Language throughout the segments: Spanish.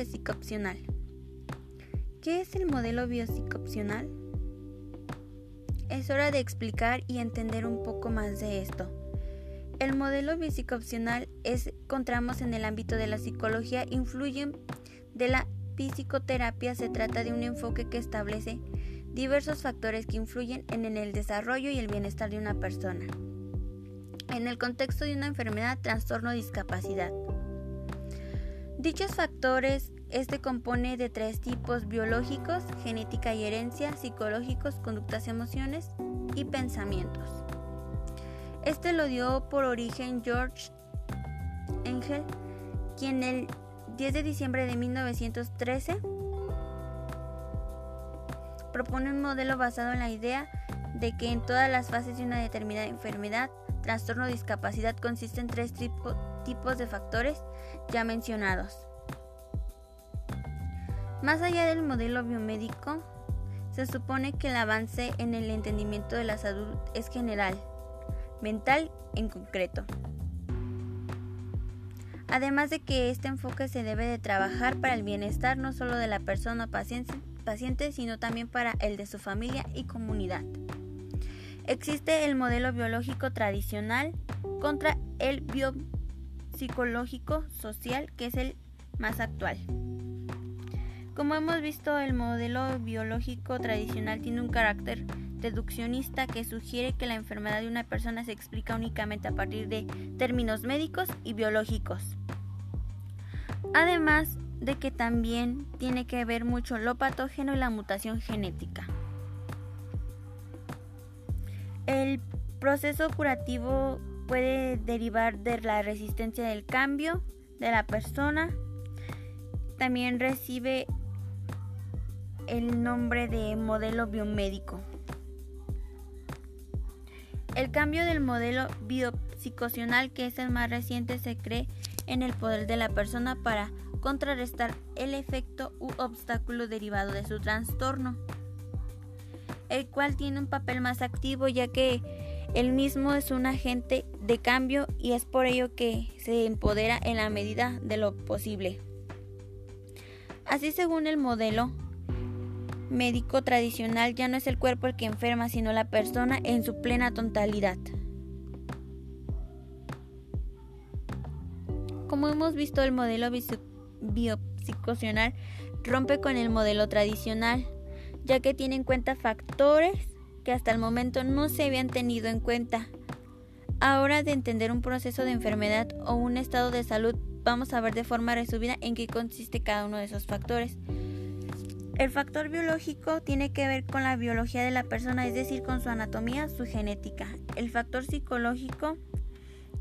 biopsicoopcional. ¿Qué es el modelo biopsicoopcional? Es hora de explicar y entender un poco más de esto. El modelo biopsicoopcional es encontramos en el ámbito de la psicología, influye de la psicoterapia, se trata de un enfoque que establece diversos factores que influyen en el desarrollo y el bienestar de una persona. En el contexto de una enfermedad, trastorno o discapacidad. Dichos factores este compone de tres tipos biológicos, genética y herencia, psicológicos, conductas, emociones y pensamientos. Este lo dio por origen George Engel, quien el 10 de diciembre de 1913 propone un modelo basado en la idea de que en todas las fases de una determinada enfermedad, trastorno o discapacidad consisten tres tipos de factores ya mencionados. Más allá del modelo biomédico, se supone que el avance en el entendimiento de la salud es general, mental en concreto. Además de que este enfoque se debe de trabajar para el bienestar no solo de la persona paciente, paciente, sino también para el de su familia y comunidad. Existe el modelo biológico tradicional contra el biopsicológico social, que es el más actual. Como hemos visto, el modelo biológico tradicional tiene un carácter deduccionista que sugiere que la enfermedad de una persona se explica únicamente a partir de términos médicos y biológicos. Además de que también tiene que ver mucho lo patógeno y la mutación genética. El proceso curativo puede derivar de la resistencia del cambio de la persona. También recibe el nombre de modelo biomédico. El cambio del modelo biopsicocional, que es el más reciente, se cree en el poder de la persona para contrarrestar el efecto u obstáculo derivado de su trastorno, el cual tiene un papel más activo ya que el mismo es un agente de cambio y es por ello que se empodera en la medida de lo posible. Así según el modelo médico tradicional ya no es el cuerpo el que enferma, sino la persona en su plena totalidad. Como hemos visto, el modelo biopsicocional rompe con el modelo tradicional, ya que tiene en cuenta factores que hasta el momento no se habían tenido en cuenta. Ahora de entender un proceso de enfermedad o un estado de salud, vamos a ver de forma resumida en qué consiste cada uno de esos factores. El factor biológico tiene que ver con la biología de la persona, es decir, con su anatomía, su genética. El factor psicológico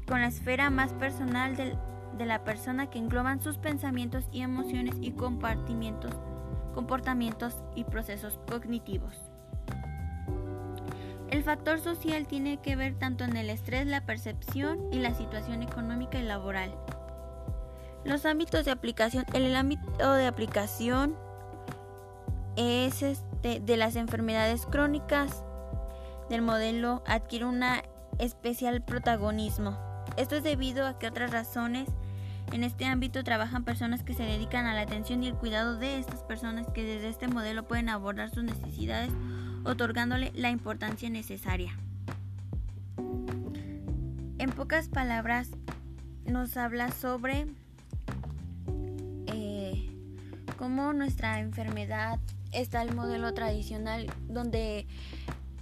con la esfera más personal de la persona que engloban sus pensamientos y emociones y compartimientos, comportamientos y procesos cognitivos. El factor social tiene que ver tanto en el estrés, la percepción y la situación económica y laboral. Los ámbitos de aplicación. El ámbito de aplicación es este, de las enfermedades crónicas del modelo adquiere un especial protagonismo. Esto es debido a que otras razones en este ámbito trabajan personas que se dedican a la atención y el cuidado de estas personas que desde este modelo pueden abordar sus necesidades otorgándole la importancia necesaria. En pocas palabras nos habla sobre eh, cómo nuestra enfermedad está el modelo tradicional donde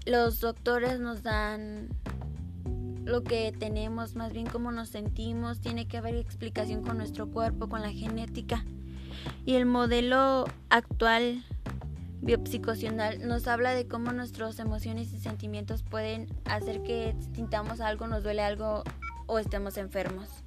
los doctores nos dan lo que tenemos, más bien cómo nos sentimos, tiene que haber explicación con nuestro cuerpo, con la genética. Y el modelo actual biopsicocional nos habla de cómo nuestras emociones y sentimientos pueden hacer que sintamos algo, nos duele algo o estemos enfermos.